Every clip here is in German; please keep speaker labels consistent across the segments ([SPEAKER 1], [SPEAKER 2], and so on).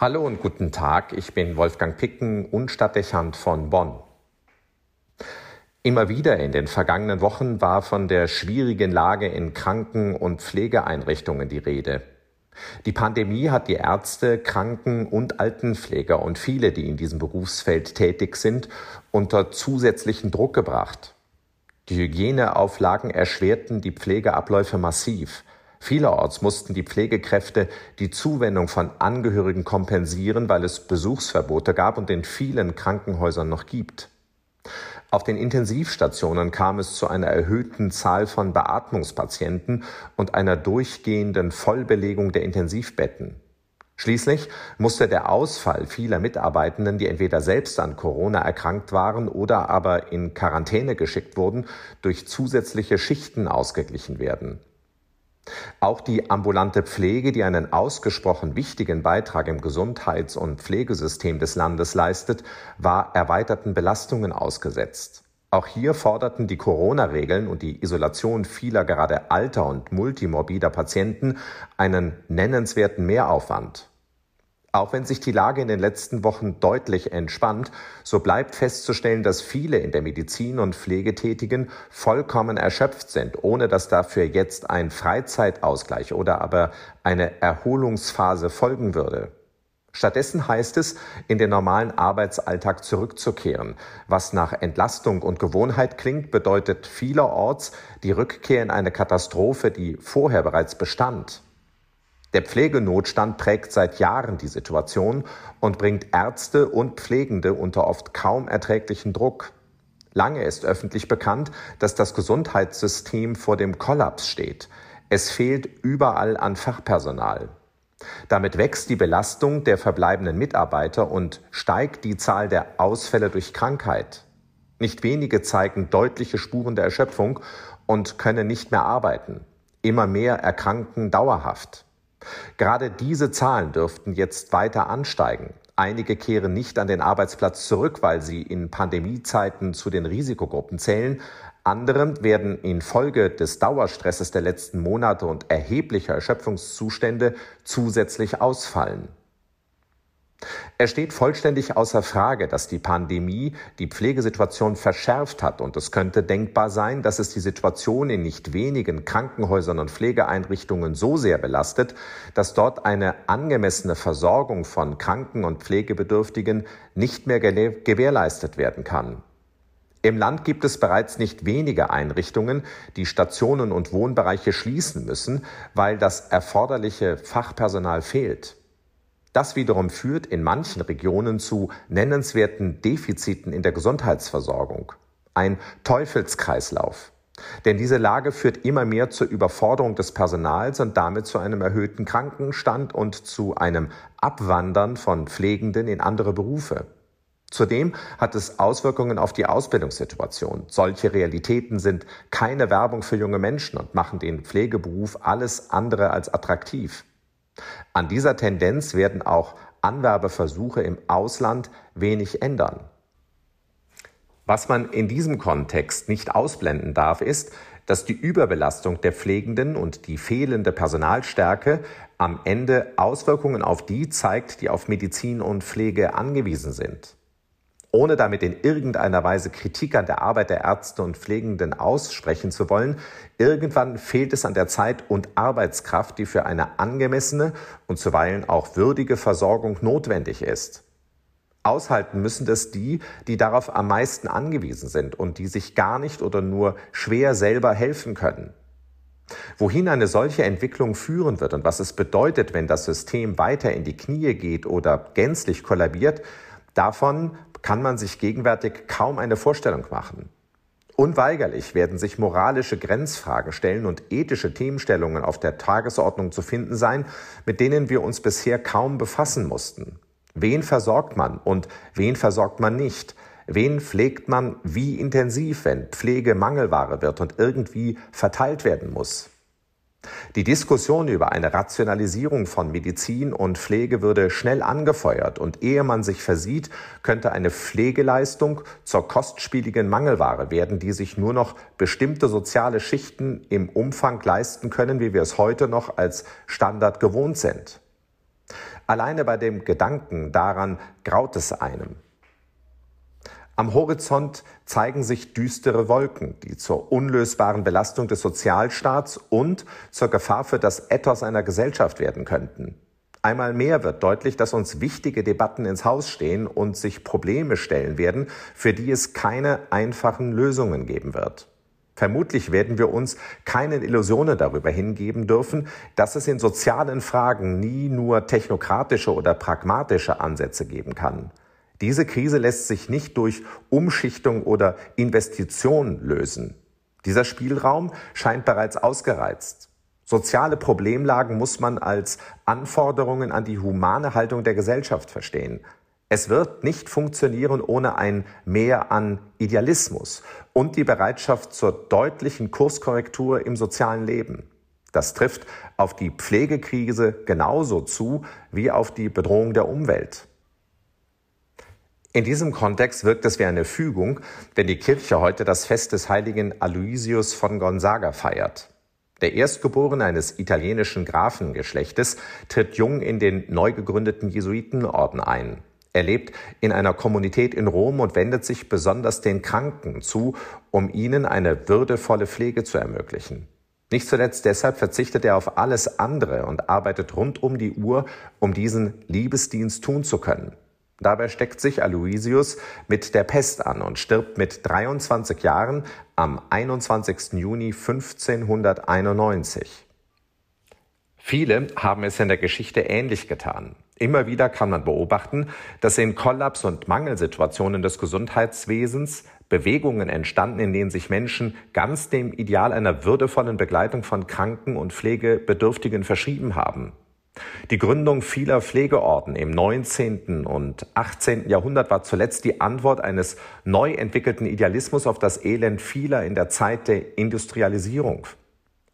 [SPEAKER 1] Hallo und guten Tag, ich bin Wolfgang Picken und Stadtdechant von Bonn. Immer wieder in den vergangenen Wochen war von der schwierigen Lage in Kranken- und Pflegeeinrichtungen die Rede. Die Pandemie hat die Ärzte, Kranken- und Altenpfleger und viele, die in diesem Berufsfeld tätig sind, unter zusätzlichen Druck gebracht. Die Hygieneauflagen erschwerten die Pflegeabläufe massiv. Vielerorts mussten die Pflegekräfte die Zuwendung von Angehörigen kompensieren, weil es Besuchsverbote gab und in vielen Krankenhäusern noch gibt. Auf den Intensivstationen kam es zu einer erhöhten Zahl von Beatmungspatienten und einer durchgehenden Vollbelegung der Intensivbetten. Schließlich musste der Ausfall vieler Mitarbeitenden, die entweder selbst an Corona erkrankt waren oder aber in Quarantäne geschickt wurden, durch zusätzliche Schichten ausgeglichen werden. Auch die ambulante Pflege, die einen ausgesprochen wichtigen Beitrag im Gesundheits- und Pflegesystem des Landes leistet, war erweiterten Belastungen ausgesetzt. Auch hier forderten die Corona-Regeln und die Isolation vieler gerade alter und multimorbider Patienten einen nennenswerten Mehraufwand. Auch wenn sich die Lage in den letzten Wochen deutlich entspannt, so bleibt festzustellen, dass viele in der Medizin und Pflege tätigen vollkommen erschöpft sind, ohne dass dafür jetzt ein Freizeitausgleich oder aber eine Erholungsphase folgen würde. Stattdessen heißt es, in den normalen Arbeitsalltag zurückzukehren. Was nach Entlastung und Gewohnheit klingt, bedeutet vielerorts die Rückkehr in eine Katastrophe, die vorher bereits bestand. Der Pflegenotstand prägt seit Jahren die Situation und bringt Ärzte und Pflegende unter oft kaum erträglichen Druck. Lange ist öffentlich bekannt, dass das Gesundheitssystem vor dem Kollaps steht. Es fehlt überall an Fachpersonal. Damit wächst die Belastung der verbleibenden Mitarbeiter und steigt die Zahl der Ausfälle durch Krankheit. Nicht wenige zeigen deutliche Spuren der Erschöpfung und können nicht mehr arbeiten. Immer mehr erkranken dauerhaft. Gerade diese Zahlen dürften jetzt weiter ansteigen. Einige kehren nicht an den Arbeitsplatz zurück, weil sie in Pandemiezeiten zu den Risikogruppen zählen. Andere werden infolge des Dauerstresses der letzten Monate und erheblicher Erschöpfungszustände zusätzlich ausfallen. Es steht vollständig außer Frage, dass die Pandemie die Pflegesituation verschärft hat und es könnte denkbar sein, dass es die Situation in nicht wenigen Krankenhäusern und Pflegeeinrichtungen so sehr belastet, dass dort eine angemessene Versorgung von Kranken- und Pflegebedürftigen nicht mehr gewährleistet werden kann. Im Land gibt es bereits nicht wenige Einrichtungen, die Stationen und Wohnbereiche schließen müssen, weil das erforderliche Fachpersonal fehlt. Das wiederum führt in manchen Regionen zu nennenswerten Defiziten in der Gesundheitsversorgung. Ein Teufelskreislauf. Denn diese Lage führt immer mehr zur Überforderung des Personals und damit zu einem erhöhten Krankenstand und zu einem Abwandern von Pflegenden in andere Berufe. Zudem hat es Auswirkungen auf die Ausbildungssituation. Solche Realitäten sind keine Werbung für junge Menschen und machen den Pflegeberuf alles andere als attraktiv. An dieser Tendenz werden auch Anwerbeversuche im Ausland wenig ändern. Was man in diesem Kontext nicht ausblenden darf, ist, dass die Überbelastung der Pflegenden und die fehlende Personalstärke am Ende Auswirkungen auf die zeigt, die auf Medizin und Pflege angewiesen sind ohne damit in irgendeiner Weise Kritik an der Arbeit der Ärzte und Pflegenden aussprechen zu wollen, irgendwann fehlt es an der Zeit und Arbeitskraft, die für eine angemessene und zuweilen auch würdige Versorgung notwendig ist. Aushalten müssen das die, die darauf am meisten angewiesen sind und die sich gar nicht oder nur schwer selber helfen können. Wohin eine solche Entwicklung führen wird und was es bedeutet, wenn das System weiter in die Knie geht oder gänzlich kollabiert, davon kann man sich gegenwärtig kaum eine Vorstellung machen. Unweigerlich werden sich moralische Grenzfragen stellen und ethische Themenstellungen auf der Tagesordnung zu finden sein, mit denen wir uns bisher kaum befassen mussten. Wen versorgt man und wen versorgt man nicht? Wen pflegt man wie intensiv, wenn Pflege Mangelware wird und irgendwie verteilt werden muss? Die Diskussion über eine Rationalisierung von Medizin und Pflege würde schnell angefeuert und ehe man sich versieht, könnte eine Pflegeleistung zur kostspieligen Mangelware werden, die sich nur noch bestimmte soziale Schichten im Umfang leisten können, wie wir es heute noch als Standard gewohnt sind. Alleine bei dem Gedanken daran graut es einem. Am Horizont zeigen sich düstere Wolken, die zur unlösbaren Belastung des Sozialstaats und zur Gefahr für das Ethos einer Gesellschaft werden könnten. Einmal mehr wird deutlich, dass uns wichtige Debatten ins Haus stehen und sich Probleme stellen werden, für die es keine einfachen Lösungen geben wird. Vermutlich werden wir uns keine Illusionen darüber hingeben dürfen, dass es in sozialen Fragen nie nur technokratische oder pragmatische Ansätze geben kann. Diese Krise lässt sich nicht durch Umschichtung oder Investition lösen. Dieser Spielraum scheint bereits ausgereizt. Soziale Problemlagen muss man als Anforderungen an die humane Haltung der Gesellschaft verstehen. Es wird nicht funktionieren ohne ein Mehr an Idealismus und die Bereitschaft zur deutlichen Kurskorrektur im sozialen Leben. Das trifft auf die Pflegekrise genauso zu wie auf die Bedrohung der Umwelt. In diesem Kontext wirkt es wie eine Fügung, wenn die Kirche heute das Fest des heiligen Aloysius von Gonzaga feiert. Der Erstgeborene eines italienischen Grafengeschlechtes tritt jung in den neu gegründeten Jesuitenorden ein. Er lebt in einer Kommunität in Rom und wendet sich besonders den Kranken zu, um ihnen eine würdevolle Pflege zu ermöglichen. Nicht zuletzt deshalb verzichtet er auf alles andere und arbeitet rund um die Uhr, um diesen Liebesdienst tun zu können. Dabei steckt sich Aloysius mit der Pest an und stirbt mit 23 Jahren am 21. Juni 1591. Viele haben es in der Geschichte ähnlich getan. Immer wieder kann man beobachten, dass in Kollaps- und Mangelsituationen des Gesundheitswesens Bewegungen entstanden, in denen sich Menschen ganz dem Ideal einer würdevollen Begleitung von Kranken und Pflegebedürftigen verschrieben haben. Die Gründung vieler Pflegeorden im 19. und 18. Jahrhundert war zuletzt die Antwort eines neu entwickelten Idealismus auf das Elend vieler in der Zeit der Industrialisierung.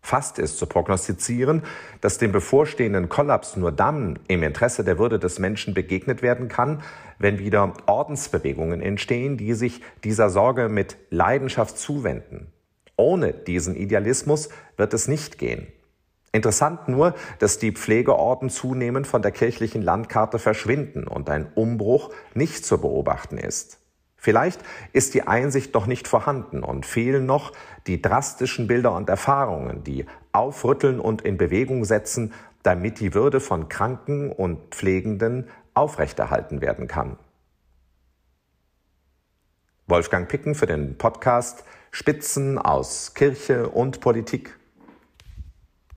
[SPEAKER 1] Fast ist zu prognostizieren, dass dem bevorstehenden Kollaps nur dann im Interesse der Würde des Menschen begegnet werden kann, wenn wieder Ordensbewegungen entstehen, die sich dieser Sorge mit Leidenschaft zuwenden. Ohne diesen Idealismus wird es nicht gehen. Interessant nur, dass die Pflegeorden zunehmend von der kirchlichen Landkarte verschwinden und ein Umbruch nicht zu beobachten ist. Vielleicht ist die Einsicht doch nicht vorhanden und fehlen noch die drastischen Bilder und Erfahrungen, die aufrütteln und in Bewegung setzen, damit die Würde von Kranken und Pflegenden aufrechterhalten werden kann. Wolfgang Picken für den Podcast Spitzen aus Kirche und Politik.